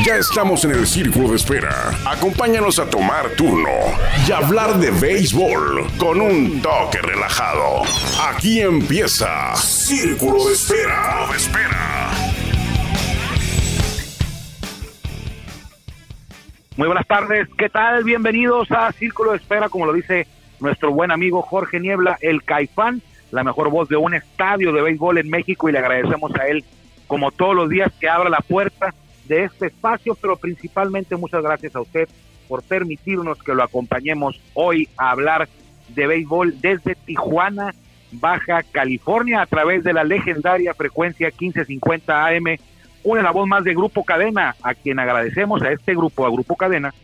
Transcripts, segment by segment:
Ya estamos en el círculo de espera. Acompáñanos a tomar turno y hablar de béisbol con un toque relajado. Aquí empieza Círculo de Espera. Espera. Muy buenas tardes, ¿qué tal? Bienvenidos a Círculo de Espera, como lo dice nuestro buen amigo Jorge Niebla, el Caifán, la mejor voz de un estadio de béisbol en México y le agradecemos a él como todos los días que abra la puerta de este espacio, pero principalmente muchas gracias a usted por permitirnos que lo acompañemos hoy a hablar de béisbol desde Tijuana, Baja California, a través de la legendaria frecuencia 1550 AM una la voz más de Grupo Cadena, a quien agradecemos a este grupo, a Grupo Cadena,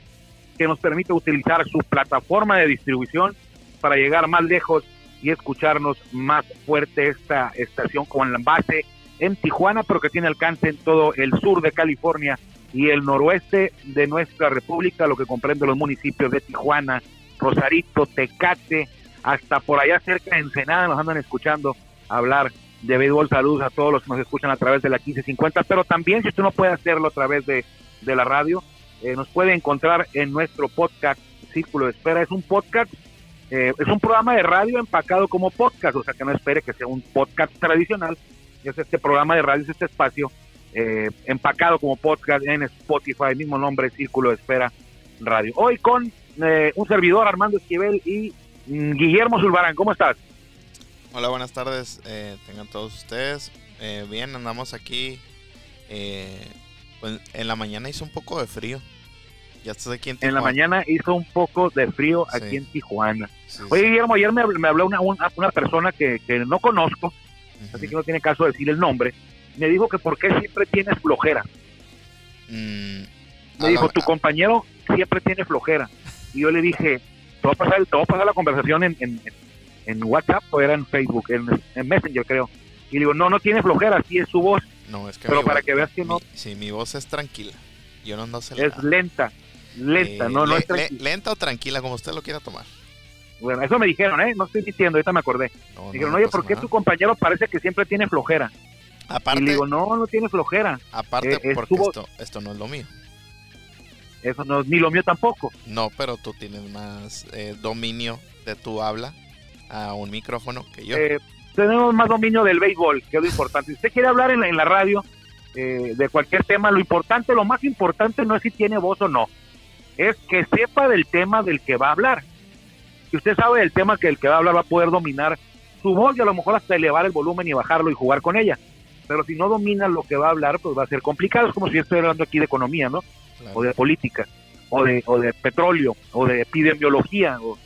que nos permite utilizar su plataforma de distribución para llegar más lejos y escucharnos más fuerte esta estación con la base en Tijuana, pero que tiene alcance en todo el sur de California y el noroeste de nuestra república, lo que comprende los municipios de Tijuana, Rosarito, Tecate, hasta por allá cerca de Ensenada nos andan escuchando hablar de béisbol. Saludos a todos los que nos escuchan a través de la 1550, pero también si usted no puede hacerlo a través de, la radio, eh, nos puede encontrar en nuestro podcast Círculo de Espera. Es un podcast, eh, es un programa de radio empacado como podcast, o sea que no espere que sea un podcast tradicional. Es este programa de radio, es este espacio eh, empacado como podcast en Spotify, mismo nombre, Círculo de Espera Radio. Hoy con un servidor, Armando Esquivel y mm, Guillermo Zulbarán. ¿Cómo estás? Hola, buenas tardes. Eh, tengan todos ustedes. Eh, bien, andamos aquí. Eh, pues, en la mañana hizo un poco de frío. Ya estás aquí en Tijuana. En la mañana hizo un poco de frío aquí en Tijuana. Oye, Guillermo, ayer me, habló una, una, persona que, no conozco, así que no tiene caso decir el nombre. Me dijo que por qué siempre tienes flojera. Mm, me dijo, tu compañero siempre tiene flojera. Y yo le dije, te voy a pasar, te voy a pasar la conversación en, en en WhatsApp o era en Facebook, en, Messenger creo. Y digo, no, no tiene flojera, así es su voz. No, es que Pero para que veas que no... Sí, mi voz es tranquila. Yo no ando acelerada. Es lenta, lenta, eh, no, no es tranquila. lenta o tranquila, como usted lo quiera tomar. Bueno, eso me dijeron, ¿eh? No estoy diciendo, ahorita me acordé. dijeron, oye, ¿por qué tu compañero parece que siempre tiene flojera? Aparte, y digo, no, no tiene flojera. Aparte, eh, porque esto, esto no es lo mío. Eso no es ni lo mío tampoco. No, pero tú tienes más eh, dominio de tu habla a un micrófono que yo. Eh, tenemos más dominio del béisbol, que es lo importante. Si usted quiere hablar en la, radio eh, de cualquier tema, lo importante, lo más importante no es si tiene voz o no, es que sepa del tema del que va a hablar. Si usted sabe del tema que el que va a hablar va a poder dominar su voz y a lo mejor hasta elevar el volumen y bajarlo y jugar con ella. Pero si no domina lo que va a hablar, pues va a ser complicado. Es como si yo estoy hablando aquí de economía, ¿no? O de política, o de, o de petróleo, o de epidemiología, o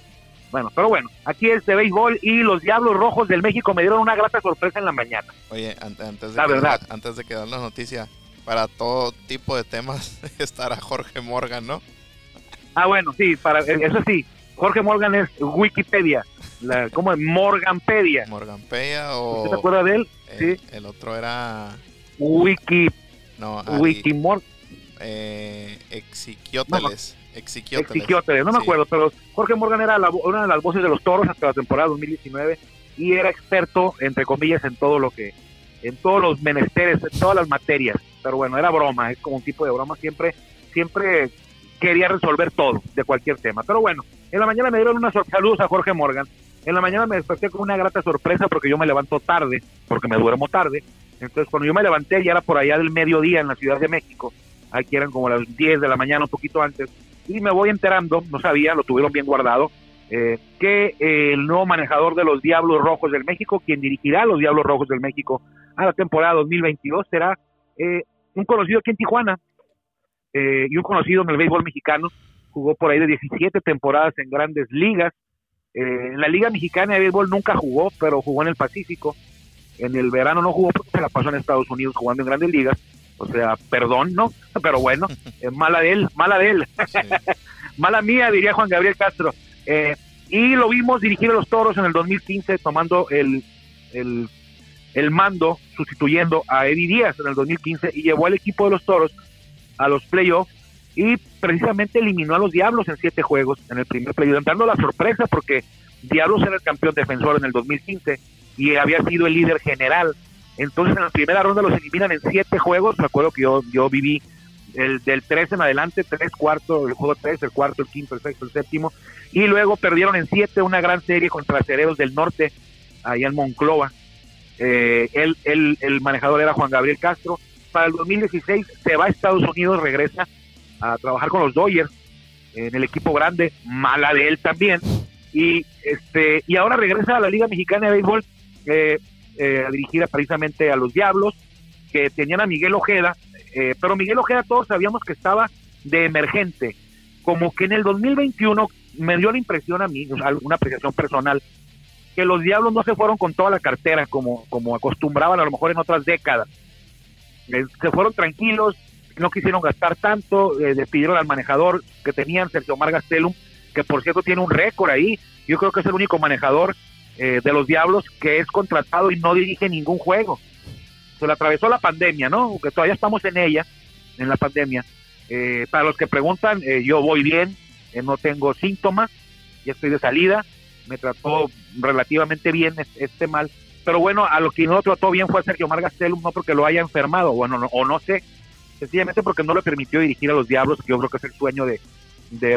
bueno, pero bueno, aquí es de béisbol y los Diablos Rojos del México me dieron una grata sorpresa en la mañana. Oye, antes de, la verdad. antes de que la noticia, para todo tipo de temas estará Jorge Morgan, ¿no? Ah, bueno, sí, para eso sí. Jorge Morgan es Wikipedia, la, ¿cómo es? Morganpedia. Morganpedia o... ¿Usted se acuerda de él? sí. El otro era... Wiki... No, Wikimor... Eh, Exiquióteles, no me acuerdo, pero Jorge Morgan era una de las voces de los toros hasta la temporada 2019 y era experto, entre comillas, en todo lo que, en todos los menesteres, en todas las materias. Pero bueno, era broma, es como un tipo de broma, siempre, siempre quería resolver todo, de cualquier tema. Pero bueno, en la mañana me dieron unas saludos a Jorge Morgan. En la mañana me desperté con una grata sorpresa porque yo me levanto tarde, porque me duermo tarde. Entonces, cuando yo me levanté, ya era por allá del mediodía en la Ciudad de México. Aquí eran como las 10 de la mañana, un poquito antes y me voy enterando, no sabía, lo tuvieron bien guardado, eh, que eh, el nuevo manejador de los Diablos Rojos del México, quien dirigirá los Diablos Rojos del México a la temporada 2022, será eh, un conocido aquí en Tijuana y un conocido en el béisbol mexicano. Jugó por ahí de 17 temporadas en grandes ligas. en la Liga Mexicana de Béisbol nunca jugó, pero jugó en el Pacífico. En el verano no jugó porque se la pasó en Estados Unidos jugando en grandes ligas o sea, perdón, ¿no? Pero bueno, es mala de él, mala de él. mala mía, diría Juan Gabriel Castro. Eh, y lo vimos dirigir a los toros en el 2015, tomando el, el, el mando, sustituyendo a Eddie Díaz en el 2015, y llevó al equipo de los toros a los playoffs y precisamente eliminó a los Diablos en siete juegos en el primer playoff, dando la sorpresa porque Diablos era el campeón defensor en el 2015 y había sido el líder general entonces en la primera ronda los eliminan en siete juegos. Me acuerdo que yo, yo viví el del 3 en adelante, 3, cuarto, el juego 3, el cuarto, el quinto, el sexto, el séptimo, y luego perdieron en 7 una gran serie contra Cereros del Norte, allá en Monclova. Eh, él, el manejador era Juan Gabriel Castro. Para el 2016 se va a Estados Unidos, regresa a trabajar con los Dodgers en el equipo grande, mala de él también, y este y ahora regresa a la Liga Mexicana de Béisbol eh, eh, dirigida precisamente a los Diablos, que tenían a Miguel Ojeda, eh, pero Miguel Ojeda todos sabíamos que estaba de emergente, como que en el 2021 me dio la impresión a mí, una apreciación personal, que los Diablos no se fueron con toda la cartera como, como acostumbraban a lo mejor en otras décadas. Se fueron tranquilos, no quisieron gastar tanto, eh, al manejador que tenían, Sergio Omar Gastelum, que por cierto tiene un récord ahí, yo creo que es el único manejador eh, de los Diablos que es contratado y no dirige ningún juego. Se le atravesó la pandemia, ¿no? Que todavía estamos en ella, en la pandemia. Eh, para los que preguntan, yo voy bien, no tengo síntomas, ya estoy de salida, me trató relativamente bien este mal, pero bueno, a lo que no trató bien fue Sergio Omar Gastelum, no porque lo haya enfermado, bueno, o no sé, sencillamente porque no le permitió dirigir a los Diablos, que yo creo que es el sueño de,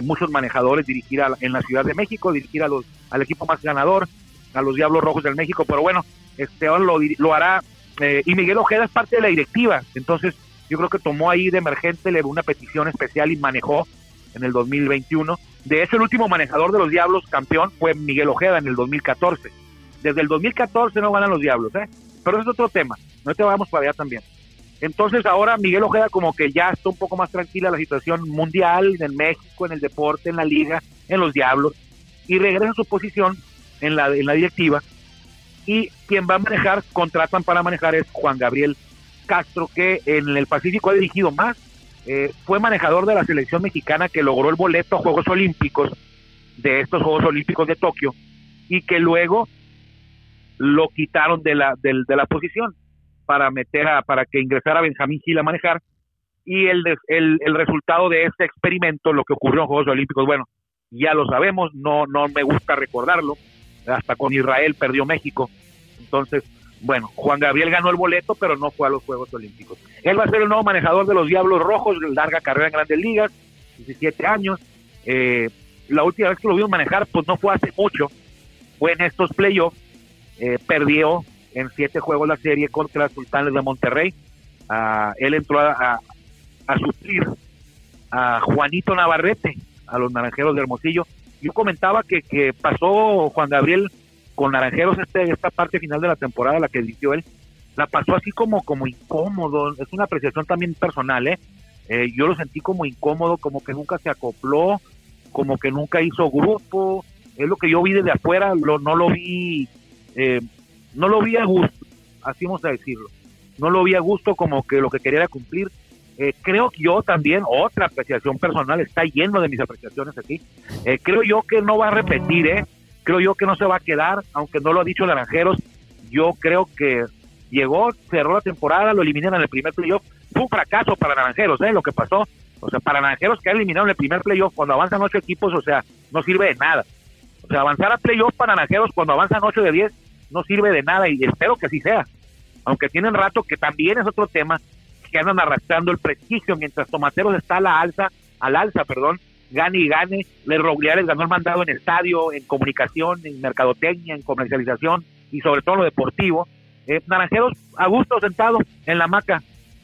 muchos manejadores, dirigir en la Ciudad de México, dirigir a los, al equipo más ganador, a los Diablos Rojos del México, pero bueno, este lo, lo hará, eh, y Miguel Ojeda es parte de la directiva, entonces yo creo que tomó ahí de emergente, le dio una petición especial y manejó en el 2021. De hecho, el último manejador de los Diablos campeón fue Miguel Ojeda en el 2014. Desde el 2014 no ganan los Diablos, ¿eh? Pero es otro tema, no te vamos para allá también. Entonces ahora Miguel Ojeda como que ya está un poco más tranquila la situación mundial, en México, en el deporte, en la liga, en los diablos, y regresa a su posición en la, en la directiva. Y quien va a manejar, contratan para manejar es Juan Gabriel Castro, que en el Pacífico ha dirigido más. Eh, fue manejador de la selección mexicana que logró el boleto a Juegos Olímpicos, de estos Juegos Olímpicos de Tokio, y que luego lo quitaron de la, de la posición para meter a, para que ingresara Benjamín Gil a manejar. Y el, el, el resultado de este experimento, lo que ocurrió en Juegos Olímpicos, bueno, ya lo sabemos, no, no me gusta recordarlo, hasta con Israel perdió México, entonces, bueno, Juan Gabriel ganó el boleto, pero no fue a los Juegos Olímpicos. Él va a ser el nuevo manejador de los Diablos Rojos, larga carrera en Grandes Ligas, 17 años, eh, la última vez que lo vimos manejar, pues no fue hace mucho, fue en estos playoffs, eh, perdió en siete juegos la serie contra Sultanes de Monterrey. Ah, él entró a, a, suplir a Juanito Navarrete, a los Naranjeros de Hermosillo. Yo comentaba que, que pasó Juan Gabriel con Naranjeros este, esta parte final de la temporada, la que dirigió él, la pasó así como, como incómodo. Es una apreciación también personal, ¿eh? ¿eh? Yo lo sentí como incómodo, como que nunca se acopló, como que nunca hizo grupo. Es lo que yo vi desde afuera, lo, no lo vi eh, no lo vi a gusto, así vamos a decirlo. No lo vi a gusto como que lo que quería era cumplir. Eh, creo que yo también, otra apreciación personal, está lleno de mis apreciaciones aquí. Eh, creo yo que no va a repetir, ¿eh? Creo yo que no se va a quedar, aunque no lo ha dicho Naranjeros. Yo creo que llegó, cerró la temporada, lo eliminan en el primer playoff. Fue un fracaso para Naranjeros, ¿eh? Lo que pasó. O sea, para Naranjeros que en el primer playoff cuando avanzan ocho equipos, o sea, no sirve de nada. O sea, avanzar a playoff para Naranjeros cuando avanzan ocho de diez no sirve de nada y espero que así sea. Aunque tienen rato que también es otro tema que andan arrastrando el prestigio mientras Tomateros está a la alza, al alza, perdón, gane y gane. Les Rogliares ganó el mandado en estadio, en comunicación, en mercadotecnia, en comercialización y sobre todo lo deportivo. Eh, naranjeros a gusto sentado en la maca,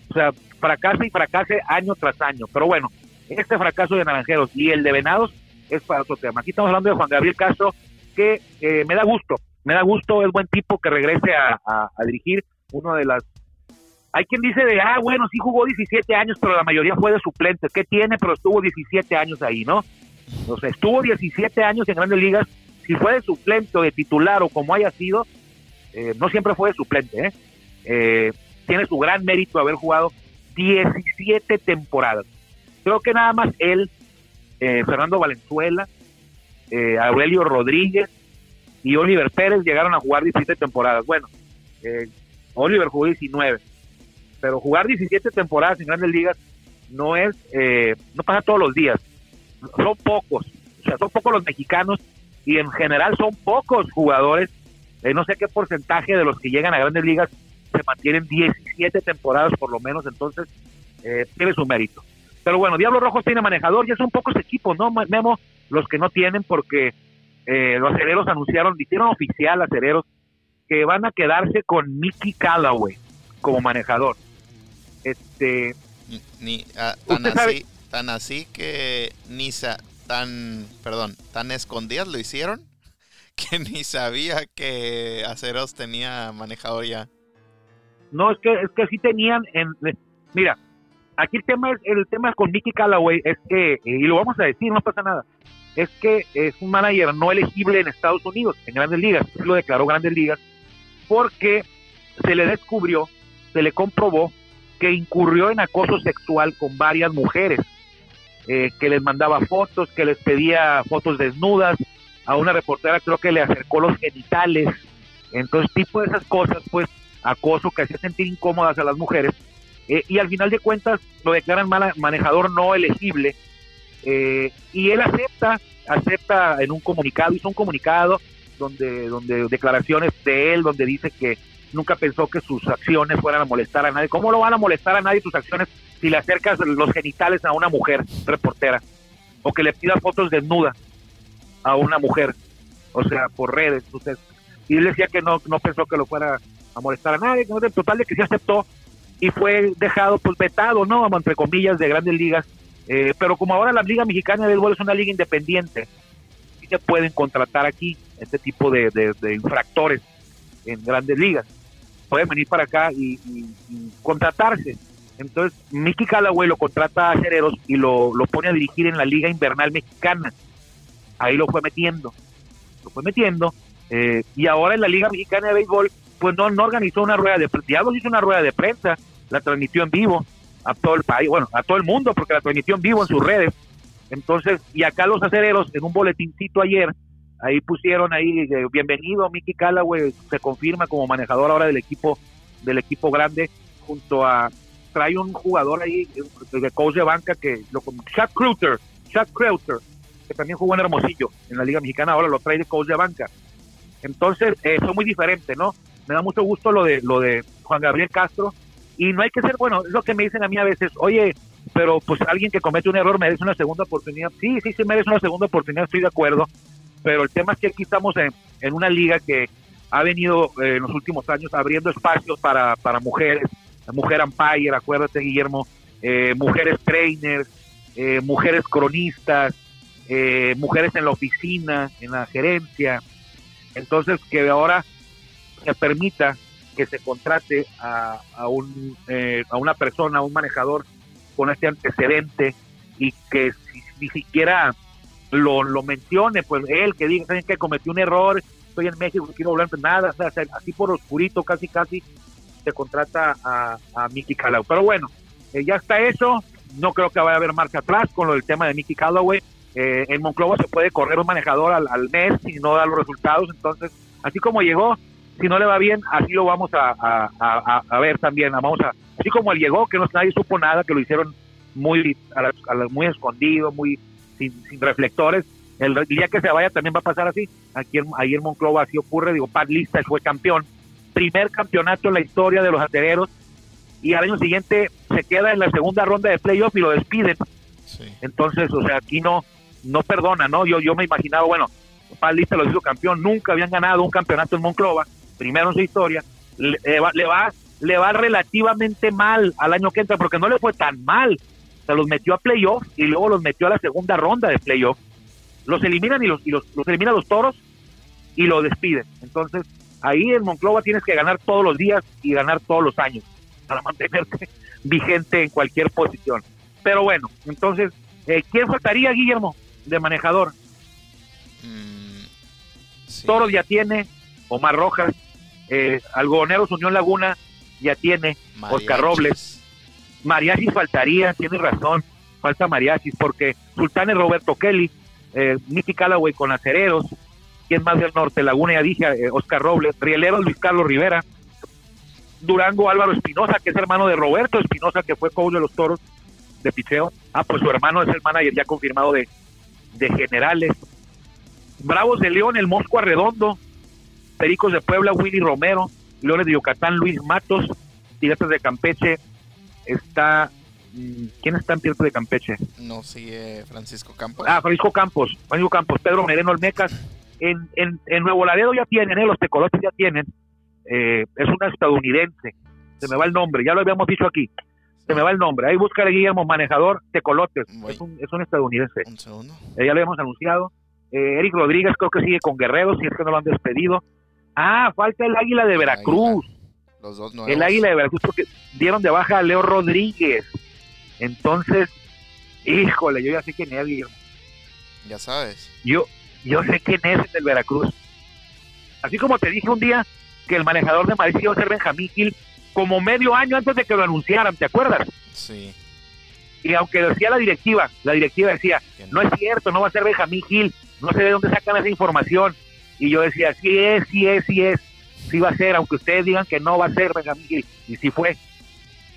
o sea, fracase y fracase año tras año. Pero bueno, este fracaso de Naranjeros y el de Venados es para otro tema. Aquí estamos hablando de Juan Gabriel Castro, que eh, me da gusto me da gusto, es buen tipo que regrese a, dirigir uno de las... Hay quien dice de, ah, bueno, sí jugó 17 años, pero la mayoría fue de suplente. ¿Qué tiene? Pero estuvo 17 años ahí, ¿no? O sea, estuvo 17 años en grandes ligas. Si fue de suplente o de titular o como haya sido, eh, no siempre fue de suplente, ¿eh? ¿eh? Tiene su gran mérito haber jugado 17 temporadas. Creo que nada más él, eh, Fernando Valenzuela, Aurelio Rodríguez, y Oliver Pérez llegaron a jugar 17 temporadas. Bueno, eh, Oliver jugó 19, pero jugar 17 temporadas en grandes ligas no es, eh, no pasa todos los días. Son pocos, o sea, son pocos los mexicanos y en general son pocos jugadores. Eh, no sé qué porcentaje de los que llegan a grandes ligas se mantienen 17 temporadas por lo menos, entonces tiene su mérito. Pero bueno, Diablo Rojos tiene manejador y es un poco ese equipo, ¿no? Memo, los que no tienen porque eh, los acereros anunciaron, hicieron oficial acereros que van a quedarse con Mickey Callaway como manejador. Este, ni, ah, tan, así, tan así que ni sa, tan, perdón, tan escondidas lo hicieron que ni sabía que Aceros tenía manejador ya. No, es que es que sí tenían en mira, aquí el tema es el tema con Mickey Callaway es que y lo vamos a decir, no pasa nada. Es que es un manager no elegible en Estados Unidos, en Grandes Ligas, lo declaró Grandes Ligas porque se le descubrió, se le comprobó que incurrió en acoso sexual con varias mujeres, eh, que les mandaba fotos, que les pedía fotos desnudas, a una reportera creo que le acercó los genitales, entonces tipo de esas cosas, pues acoso que hacía sentir incómodas a las mujeres, eh, y al final de cuentas lo declaran manejador no elegible, eh, y él acepta, acepta en un comunicado, hizo un comunicado donde, donde declaraciones de él, donde dice que nunca pensó que sus acciones fueran a molestar a nadie. ¿Cómo lo van a molestar a nadie tus acciones si le acercas los genitales a una mujer reportera? O que le pidas fotos desnuda a una mujer, o sea, por redes. Entonces, y él decía que no, no pensó que lo fuera a molestar a nadie, que no, total de que sí aceptó y fue dejado, pues vetado, ¿no? Entre comillas, de grandes ligas. Eh, pero como ahora la Liga Mexicana de Béisbol es una liga independiente, sí se pueden contratar aquí este tipo de, de infractores en grandes ligas pueden venir para acá y, contratarse. Entonces, Mickey Callaway lo contrata a Cereros y lo, pone a dirigir en la Liga Invernal Mexicana. Ahí lo fue metiendo. Lo fue metiendo. Eh, y ahora en la Liga Mexicana de Béisbol, pues no, no organizó una rueda de prensa. Diablos hizo una rueda de prensa, la transmitió en vivo a todo el país, bueno, a todo el mundo, porque la transmitió en vivo en sus redes. Entonces, y acá los acereros, en un boletincito ayer, ahí pusieron ahí eh, bienvenido Mickey Callaway se confirma como manejador ahora del equipo del equipo grande junto a trae un jugador ahí eh, de coach de banca que lo Chuck Kreuter Chuck Kreuter que también jugó en Hermosillo en la Liga Mexicana ahora lo trae de coach de banca entonces eso es muy diferente no me da mucho gusto lo de lo de Juan Gabriel Castro y no hay que ser bueno es lo que me dicen a mí a veces oye pero pues alguien que comete un error merece una segunda oportunidad sí sí sí merece una segunda oportunidad estoy de acuerdo pero el tema es que aquí estamos en, en una liga que ha venido eh, en los últimos años abriendo espacios para, para mujeres, mujer umpire, acuérdate Guillermo, eh, mujeres trainers, eh, mujeres cronistas, mujeres en la oficina, en la gerencia. Entonces, que ahora se permita que se contrate a, a, un, a una persona, a un manejador con este antecedente y que ni siquiera lo, lo mencione, pues él que diga, ¿saben que cometió un error? Estoy en México, no quiero hablar de nada, así por oscurito, casi, casi, se contrata a, a Mickey Callaway. Pero bueno, eh, ya está eso, no creo que vaya a haber marcha atrás con lo del tema de Mickey Callaway. Eh, en Monclova se puede correr un manejador al, al mes y no da los resultados, entonces, así como llegó, si no le va bien, así lo vamos a, a, a, ver también. Vamos a, así como él llegó, que no nadie supo nada, que lo hicieron muy, muy escondido, muy sin, reflectores. El día que se vaya también va a pasar así. Aquí en, ahí en Monclova así ocurre. Digo, Pat Lista fue campeón. Primer campeonato en la historia de los acereros. Y al año siguiente se queda en la segunda ronda de playoff y lo despiden. Entonces, o sea, aquí no no perdona, ¿no? Yo, yo me imaginaba, bueno, Pat Lista lo hizo campeón. Nunca habían ganado un campeonato en Monclova. Primero en su historia. Le, va, le va le va relativamente mal al año que entra, porque no le fue tan mal se los metió a playoff y luego los metió a la segunda ronda de playoff. Los eliminan y los, y los, los eliminan los toros y lo despiden. Entonces, ahí en Monclova tienes que ganar todos los días y ganar todos los años para mantenerte vigente en cualquier posición. Pero bueno, entonces, eh, ¿quién faltaría, Guillermo, de manejador? Mm, toros ya tiene, Omar Rojas, eh, Algodoneros Unión Laguna ya tiene, Oscar Robles, mariachis faltaría, tiene razón, falta mariachis, porque Sultán es Roberto Kelly, eh, Nicky Callaway con acereros, quien más del norte, Laguna ya dije, eh, Oscar Robles, Rieleros Luis Carlos Rivera, Durango Álvaro Espinosa, que es hermano de Roberto Espinosa, que fue coach de los toros de picheo. Ah, pues su hermano es el manager ya confirmado de, de generales. Bravos de León, el Mosco Arredondo, Pericos de Puebla, Willy Romero, Leones de Yucatán, Luis Matos, Piratas de Campeche, está mm, ¿quién está en Pietra de Campeche? No sigue Francisco Campos. Ah, Francisco Campos, Francisco Campos, Pedro Mereno Olmecas. En, en, en Nuevo Laredo ya tienen, ¿eh? los tecolotes ya tienen. Eh, es una estadounidense. Se me va el nombre, ya lo habíamos dicho aquí. Se me va el nombre. Ahí busca Guillermo Manejador Tecolotes. Es un, es un estadounidense. Un segundo. Eh, ya lo habíamos anunciado. Eh, Eric Rodríguez creo que sigue con Guerrero, si es que no lo han despedido. Ah, falta el Águila de Veracruz. Los dos El Águila de Veracruz, porque dieron de baja a Leo Rodríguez. Entonces, híjole, yo ya sé quién es, Guillermo. Ya sabes. Yo, yo sé quién es el del Veracruz. Así como te dije un día que el manejador de Madrid iba a ser Benjamín Gil, como medio año antes de que lo anunciaran, ¿te acuerdas? Sí. Y aunque decía la directiva, la directiva decía, no es cierto, no va a ser Benjamín Gil, no sé de dónde sacan esa información. Y yo decía, sí es, sí es, sí es, sí va a ser, aunque ustedes digan que no va a ser Benjamín Gil. Y sí fue.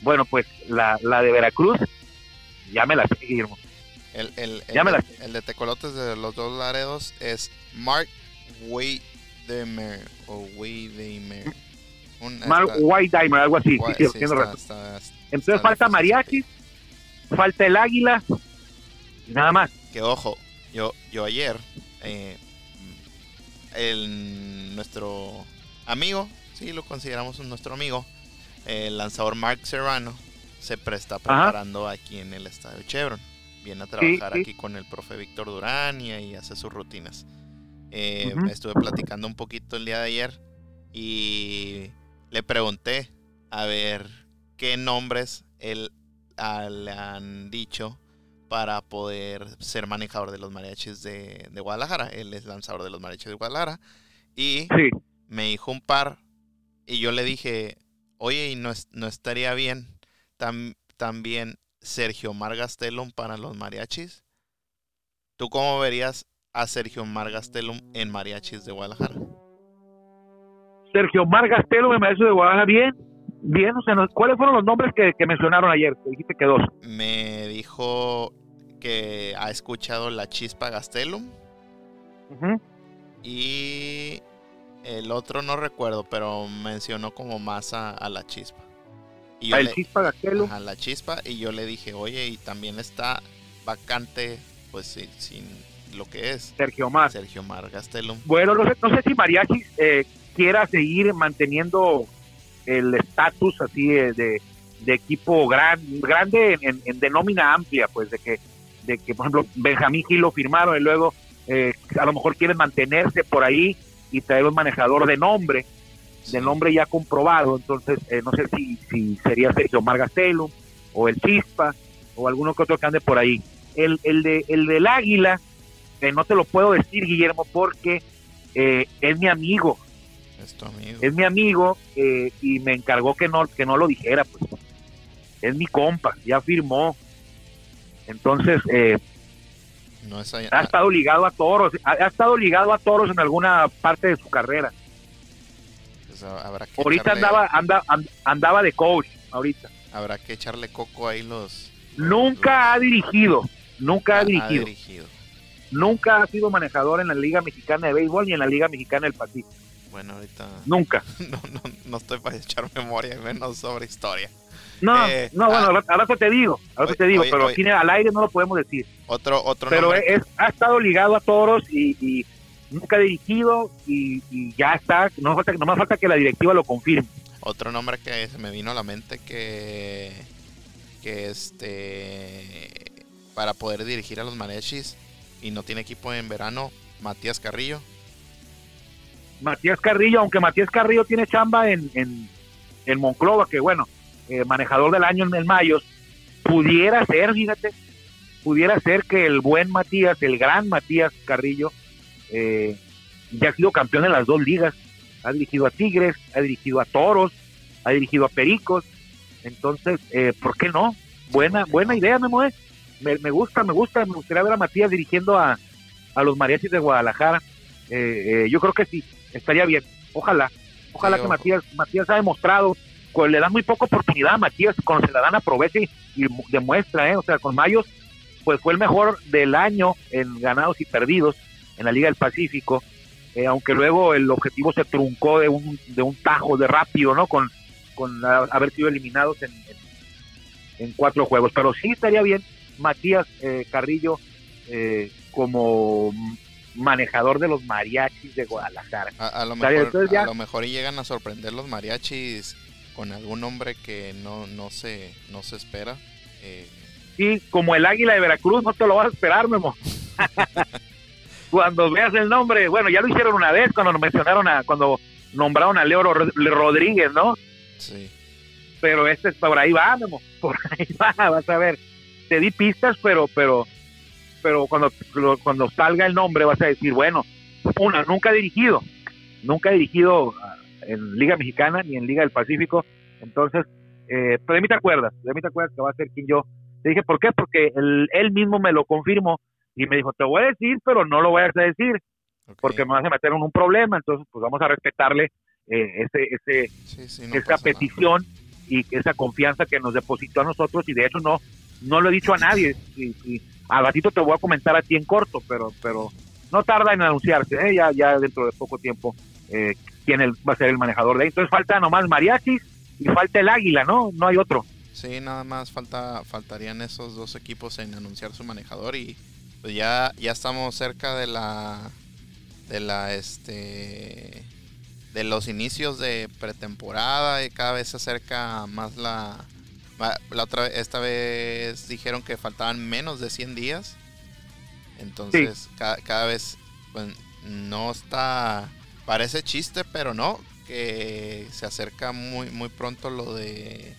Bueno, pues la, la de Veracruz, ya me la sé, Guillermo. El, el, Ya me la- el de Tecolotes de los dos Laredos es Mark Weidemer o Weidemer. Mark Whiteheimer, algo así. Sí, sí, está- razón. está- Entonces falta mariachi, falta el águila, y nada más. Que ojo, yo, yo ayer, eh, el, nuestro amigo, sí lo consideramos nuestro amigo, el lanzador Mark Serrano, se presta preparando aquí en el estadio Chevron. Viene a trabajar sí. aquí con el profe Víctor Durán y ahí hace sus rutinas. Eh. Estuve platicando un poquito el día de ayer y le pregunté a ver qué nombres él ah, le han dicho para poder ser manejador de los mariachis de, de Guadalajara. Él es lanzador de los mariachis de Guadalajara. Y Sí, me dijo un par y yo le dije, oye, ¿y no, no estaría bien tam- también Sergio Mar Gastelum para los mariachis? ¿Tú cómo verías a Sergio Mar Gastelum en mariachis de Guadalajara? Sergio Mar Gastelo, me maestro de Guadalajara, bien, bien, o sea, no- ¿cuáles fueron los nombres que, que mencionaron ayer? Te dijiste que dos. Me dijo que ha escuchado la chispa Gastelum y el otro no recuerdo, pero mencionó como más a, a la chispa. Y yo A el le- Chispa Gastelo. a la chispa y yo le dije, oye, y también está vacante, pues sin lo que es Sergio Mar. Sergio Mar Gastelum. Bueno, no sé, no sé si Mariachi eh, quiera seguir manteniendo el estatus así de, de, de equipo gran, grande en, en- en de nómina amplia, pues de que, de que por ejemplo Benjamín Gil lo firmaron y luego eh, a lo mejor quieren mantenerse por ahí y traer un manejador de nombre, de nombre ya comprobado, entonces eh, no sé si, si sería Sergio Margastelum o el Chispa o alguno que otro que ande por ahí. El, el, de, el del Águila, eh, no te lo puedo decir, Guillermo, porque eh, es mi amigo, Es tu amigo. es mi amigo eh, y me encargó que no, que no lo dijera, pues. Es mi compa, ya firmó. Entonces, eh, No es allá- ha estado ligado a toros, ha, ha estado ligado a toros en alguna parte de su carrera. pues, habrá que Ahorita echarle, andaba, anda, and- andaba de coach, ahorita. habrá que echarle coco ahí los. Nunca ha dirigido, nunca ha dirigido, dirigido. nunca ha sido manejador en la Liga Mexicana de Béisbol ni en la Liga Mexicana del Pacífico. Bueno, ahorita Nunca. no, no, no estoy para echar memoria, menos sobre historia. No, Eh, no, bueno, ah. ahora ahora te digo, ahora Oye, te digo, pero aquí al aire no lo podemos decir. Otro, otro Pero nombre. es, ha estado ligado a toros y, y nunca ha dirigido y, y ya está. No falta, no más falta que la directiva lo confirme. Otro nombre que se me vino a la mente que que este para poder dirigir a los mariachis y no tiene equipo en verano, Matías Carrillo. Matías Carrillo, aunque Matías Carrillo tiene chamba en, en, en Monclova, que bueno, eh, manejador del año en el Mayos, pudiera ser, fíjate, pudiera ser que el buen Matías, el gran Matías Carrillo, eh, ya ha sido campeón en las dos ligas. Ha dirigido a Tigres, ha dirigido a Toros, ha dirigido a Pericos. Entonces, eh, ¿por qué no? Buena, ¿por qué buena idea, Memo. eh. Me, me gusta, me gusta. Me gustaría ver a Matías dirigiendo a, a los mariachis de Guadalajara. Eh, eh, yo creo que sí, estaría bien. Ojalá, ojalá Sí, que. Matías, Matías ha demostrado, le dan muy poca oportunidad a Matías, cuando se la dan aproveche y, y mu- demuestra, ¿eh? o sea, con Mayos, pues fue el mejor del año en ganados y perdidos en la Liga del Pacífico, eh, aunque luego el objetivo se truncó de un, de un tajo de rápido, ¿no? Con, con a- haber sido eliminados en, en- en cuatro juegos. Pero sí estaría bien Matías eh, Carrillo eh, como manejador de los mariachis de Guadalajara. A, lo, mejor, a lo mejor llegan a sorprender los mariachis con algún nombre que no, no, se, no se espera. Eh. Sí, como el águila de Veracruz, no te lo vas a esperar, Memo. cuando veas el nombre, bueno, ya lo hicieron una vez cuando mencionaron a, cuando nombraron a Leo Rodríguez, ¿no? Sí. Pero este por ahí va, Memo, por ahí va, vas a ver. Te di pistas, pero, pero, pero cuando, cuando salga el nombre vas a decir, bueno, una, nunca dirigido, nunca he dirigido en Liga Mexicana ni en Liga del Pacífico, entonces, eh, pero de mí te acuerdas, de mí te acuerdas que va a ser quien yo. Te dije, ¿por qué? Porque él, mismo me lo confirmó y me dijo, te voy a decir, pero no lo voy a decir, porque me vas a meter en un problema, entonces pues vamos a respetarle eh, ese, ese, esa petición y esa confianza que nos depositó a nosotros y de hecho no, no lo he dicho a nadie. Y, y al ratito te voy a comentar a ti en corto, pero, pero no tarda en anunciarse, ¿eh? ya, ya dentro de poco tiempo eh, quién va a ser el manejador de ahí. Entonces falta nomás mariachis y falta el águila, ¿no? No hay otro. Sí, nada más falta faltarían esos dos equipos en anunciar su manejador y pues ya ya estamos cerca de la de la este de los inicios de pretemporada y cada vez se acerca más la la otra esta vez dijeron que faltaban menos de 100 días. Entonces, cada, vez pues, no está parece chiste, pero no, que se acerca muy muy pronto lo de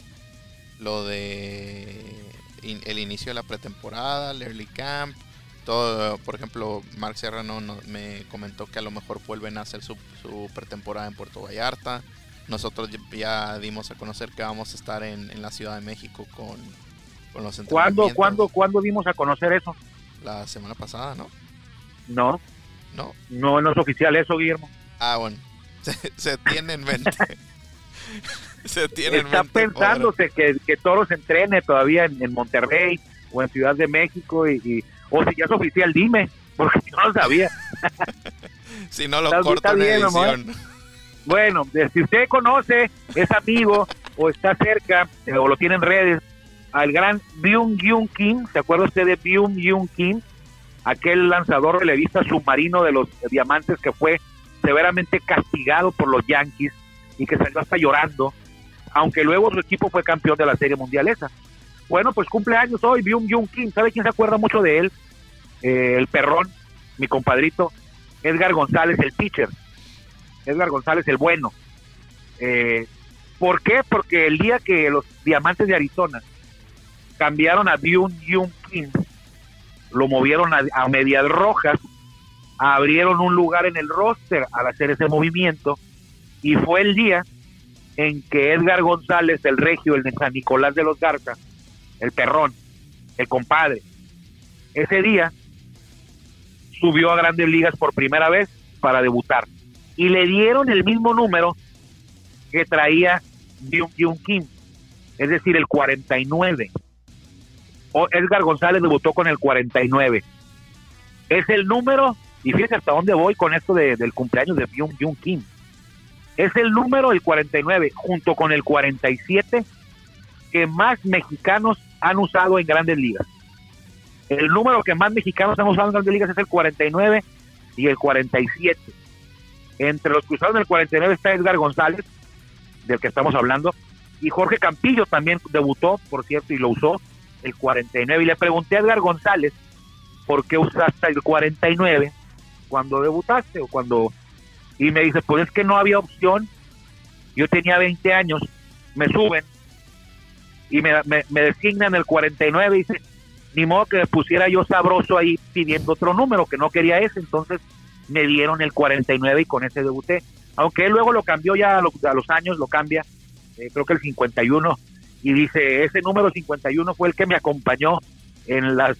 lo de el inicio de la pretemporada, el early camp, todo, por ejemplo, Mark Serrano me comentó que a lo mejor vuelven a hacer su, su pretemporada en Puerto Vallarta. Nosotros ya dimos a conocer que vamos a estar en, la Ciudad de México con, con los ¿Cuándo, ¿Cuándo, ¿Cuándo dimos a conocer eso? La semana pasada, ¿no? No. No. No, no es oficial eso, Guillermo. Ah, bueno. Se, tiene en mente. se tiene Está en mente. pensándose que, que Toro se entrene todavía en, Monterrey o en Ciudad de México y, o si ya es oficial, dime, porque yo no lo sabía. si no lo corto en edición. Bueno, si usted conoce, es amigo o está cerca eh, o lo tiene en redes, al gran Byung Yoon Kim, ¿se acuerda usted de Byung Yoon Kim? Aquel lanzador relevista submarino de los diamantes que fue severamente castigado por los Yankees y que salió hasta llorando, aunque luego su equipo fue campeón de la Serie Mundial esa. Bueno, pues cumpleaños hoy, Byung Yoon Kim, ¿sabe quién se acuerda mucho de él? Eh, el perrón, mi compadrito, Edgar González, el pitcher Edgar González el bueno. Eh, ¿Por qué? Porque el día que los Diamantes de Arizona cambiaron a Byung Young Kim, lo movieron a, medias rojas, abrieron un lugar en el roster al hacer ese movimiento y fue el día en que Edgar González, el regio, el de San Nicolás de los Garza, el perrón, el compadre, ese día subió a grandes ligas por primera vez para debutar y le dieron el mismo número que traía Byung Kim, es decir, el 49. O Edgar González debutó con el 49. Es el número, y fíjense hasta dónde voy con esto del cumpleaños de Byung Jung Kim. Es el número el 49, junto con el 47, que más mexicanos han usado en grandes ligas. El número que más mexicanos han usado en grandes ligas es el 49 y el 47 entre los cruzados del 49 está Edgar González, del que estamos hablando, y Jorge Campillo también debutó, por cierto, y lo usó el 49. Y le pregunté a Edgar González, ¿por qué usaste el 49 cuando debutaste o cuando... Y me dice, pues es que no había opción. Yo tenía 20 años, me suben y me, me, designan el 49 y dice, ni modo que me pusiera yo sabroso ahí pidiendo otro número, que no quería ese. Entonces me dieron el 49 y con ese debuté. Aunque él luego lo cambió ya a los, años, lo cambia, eh, creo que el 51, y dice, ese número 51 fue el que me acompañó en las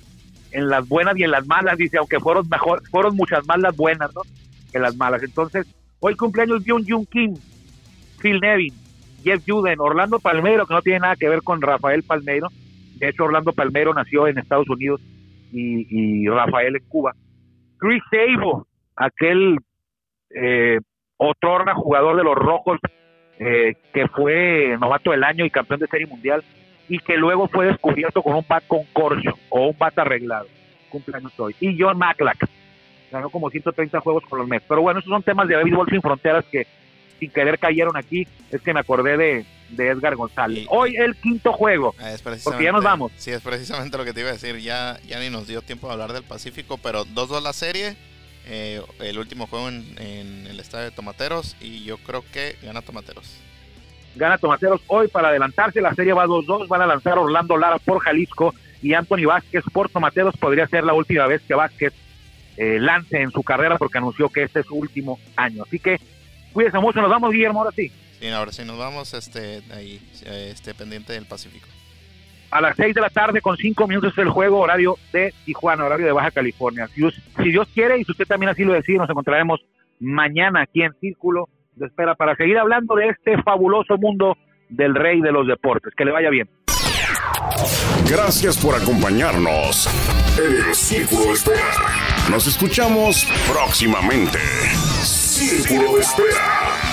en las buenas y en las malas, dice, aunque fueron mejor, fueron muchas más las buenas, ¿no? Que las malas. Entonces, hoy cumpleaños Jun Jun Kim, Phil Nevin, Jeff Juden, Orlando Palmero, que no tiene nada que ver con Rafael Palmero. De hecho, Orlando Palmero nació en Estados Unidos y, y Rafael en Cuba. Chris Sabo, aquel eh, otrora jugador de los Rojos eh, que fue novato del año y campeón de serie mundial y que luego fue descubierto con un bat con corcho o un bat arreglado. Cumpleaños hoy. Y John Maclack ganó como 130 juegos con los Mets. Pero bueno, esos son temas de béisbol sin fronteras que sin querer cayeron aquí. Es que me acordé de, de Edgar González. Hoy el quinto juego. Ah, porque ya nos vamos. Sí, es precisamente lo que te iba a decir. Ya, ya ni nos dio tiempo de hablar del Pacífico, pero 2-2 la serie. Eh, el último juego en, en, el estadio de Tomateros y yo creo que gana Tomateros. Gana Tomateros hoy para adelantarse, la serie va 2-2, van a lanzar Orlando Lara por Jalisco y Anthony Vázquez por Tomateros. Podría ser la última vez que Vázquez eh, lance en su carrera porque anunció que este es su último año. Así que cuídense mucho, nos vamos Guillermo, ahora sí. Sí, ahora sí nos vamos este, ahí, este, pendiente del Pacífico. A las 6 de la tarde con 5 minutos es el juego horario de Tijuana, horario de Baja California. Si Dios, quiere y si usted también así lo decide, nos encontraremos mañana aquí en Círculo de Espera para seguir hablando de este fabuloso mundo del rey de los deportes. Que le vaya bien. Gracias por acompañarnos en el Círculo de Espera. Nos escuchamos próximamente. Círculo de Espera.